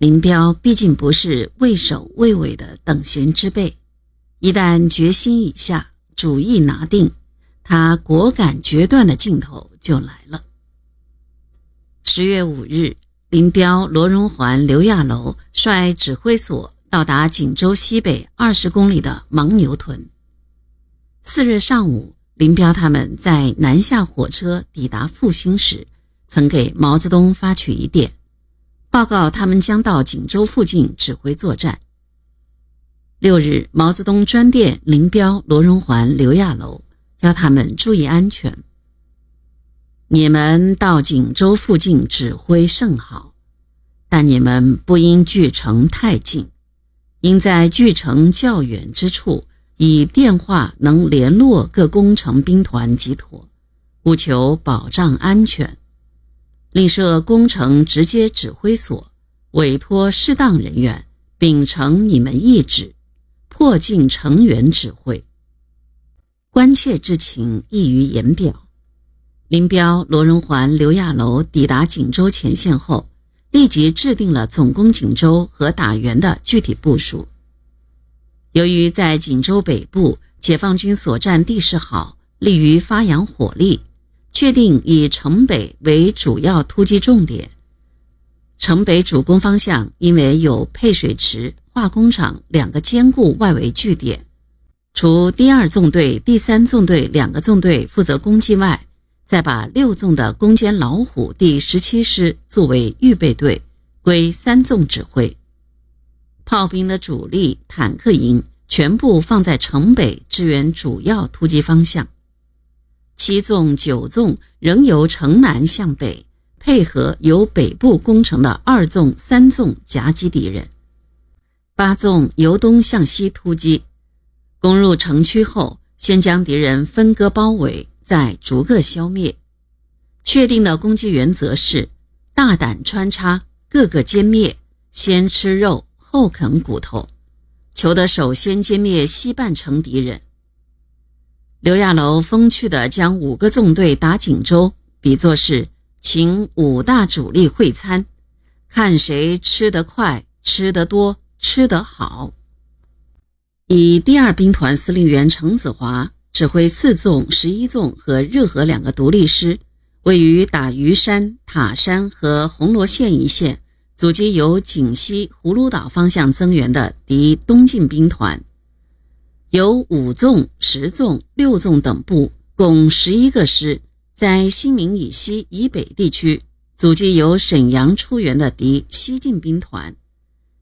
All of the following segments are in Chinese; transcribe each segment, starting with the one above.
林彪毕竟不是畏首畏尾的等闲之辈，一旦决心已下，主意拿定，他果敢决断的劲头就来了。十月五日，林彪、罗荣桓、刘亚楼率指挥所到达锦州西北二十公里的牦牛屯。次日上午，林彪他们在南下火车抵达阜新时，曾给毛泽东发去一电，报告他们将到锦州附近指挥作战。六日，毛泽东专电林彪、罗荣桓、刘亚楼，要他们注意安全。你们到锦州附近指挥甚好，但你们不应距城太近，应在距城较远之处。以电话能联络各工程兵团即妥，务求保障安全。另设工程直接指挥所，委托适当人员秉承你们意志，迫近成员指挥。关切之情溢于言表。林彪、罗荣桓、刘亚楼抵达锦州前线后，立即制定了总攻锦州和打援的具体部署。由于在锦州北部，解放军所占地势好，利于发扬火力，确定以城北为主要突击重点。城北主攻方向因为有配水池、化工厂两个坚固外围据点，除第二纵队、第三纵队两个纵队负责攻击外，再把六纵的攻坚老虎第十七师作为预备队，归三纵指挥。炮兵的主力坦克营全部放在城北支援主要突击方向，七纵、九纵仍由城南向北配合由北部攻城的二纵、三纵夹击敌人，八纵由东向西突击，攻入城区后，先将敌人分割包围，再逐个消灭。确定的攻击原则是大胆穿插，各个歼灭，先吃肉。后啃骨头，求得首先歼灭西半城敌人。刘亚楼风趣地将五个纵队打锦州比作是请五大主力会餐，看谁吃得快、吃得多、吃得好。以第二兵团司令员程子华指挥四纵、十一纵和热河两个独立师，位于打鱼山、塔山和红罗县一线。阻击由锦西、葫芦岛方向增援的敌东进兵团，由五纵、十纵、六纵等部共十一个师，在新民以西以北地区阻击由沈阳出援的敌西进兵团，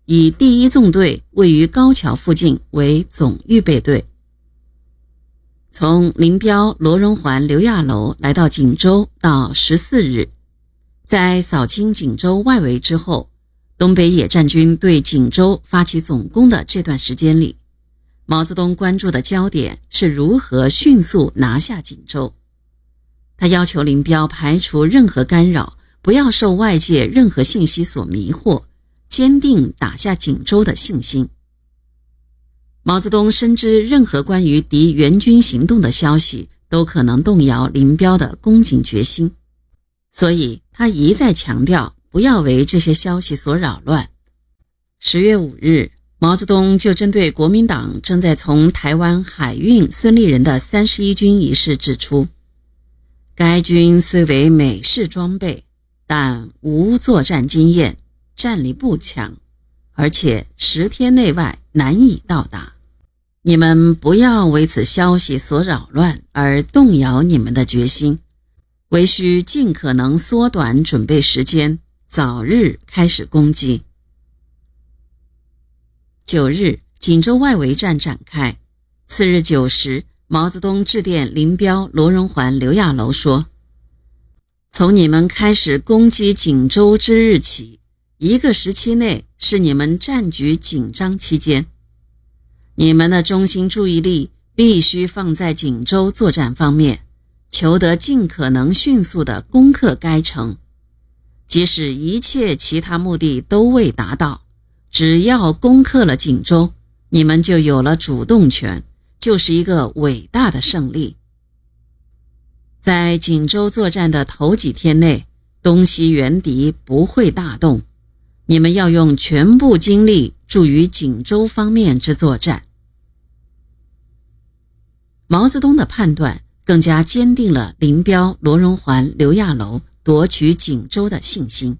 以第一纵队位于高桥附近为总预备队。从林彪、罗荣桓、刘亚楼来到锦州到十四日。在扫清锦州外围之后，东北野战军对锦州发起总攻的这段时间里，毛泽东关注的焦点是如何迅速拿下锦州。他要求林彪排除任何干扰，不要受外界任何信息所迷惑，坚定打下锦州的信心。毛泽东深知任何关于敌援军行动的消息都可能动摇林彪的攻锦决心。所以他一再强调，不要为这些消息所扰乱。十月五日，毛泽东就针对国民党正在从台湾海运孙立人的三十一军一事指出：该军虽为美式装备，但无作战经验，战力不强，而且十天内外难以到达。你们不要为此消息所扰乱而动摇你们的决心。唯需尽可能缩短准备时间，早日开始攻击。九日，锦州外围战展开。次日九时，毛泽东致电林彪、罗荣桓、刘亚楼说：“从你们开始攻击锦州之日起，一个时期内是你们战局紧张期间，你们的中心注意力必须放在锦州作战方面。”求得尽可能迅速的攻克该城，即使一切其他目的都未达到，只要攻克了锦州，你们就有了主动权，就是一个伟大的胜利。在锦州作战的头几天内，东西援敌不会大动，你们要用全部精力助于锦州方面之作战。毛泽东的判断更加坚定了林彪、罗荣桓、刘亚楼夺取锦州的信心。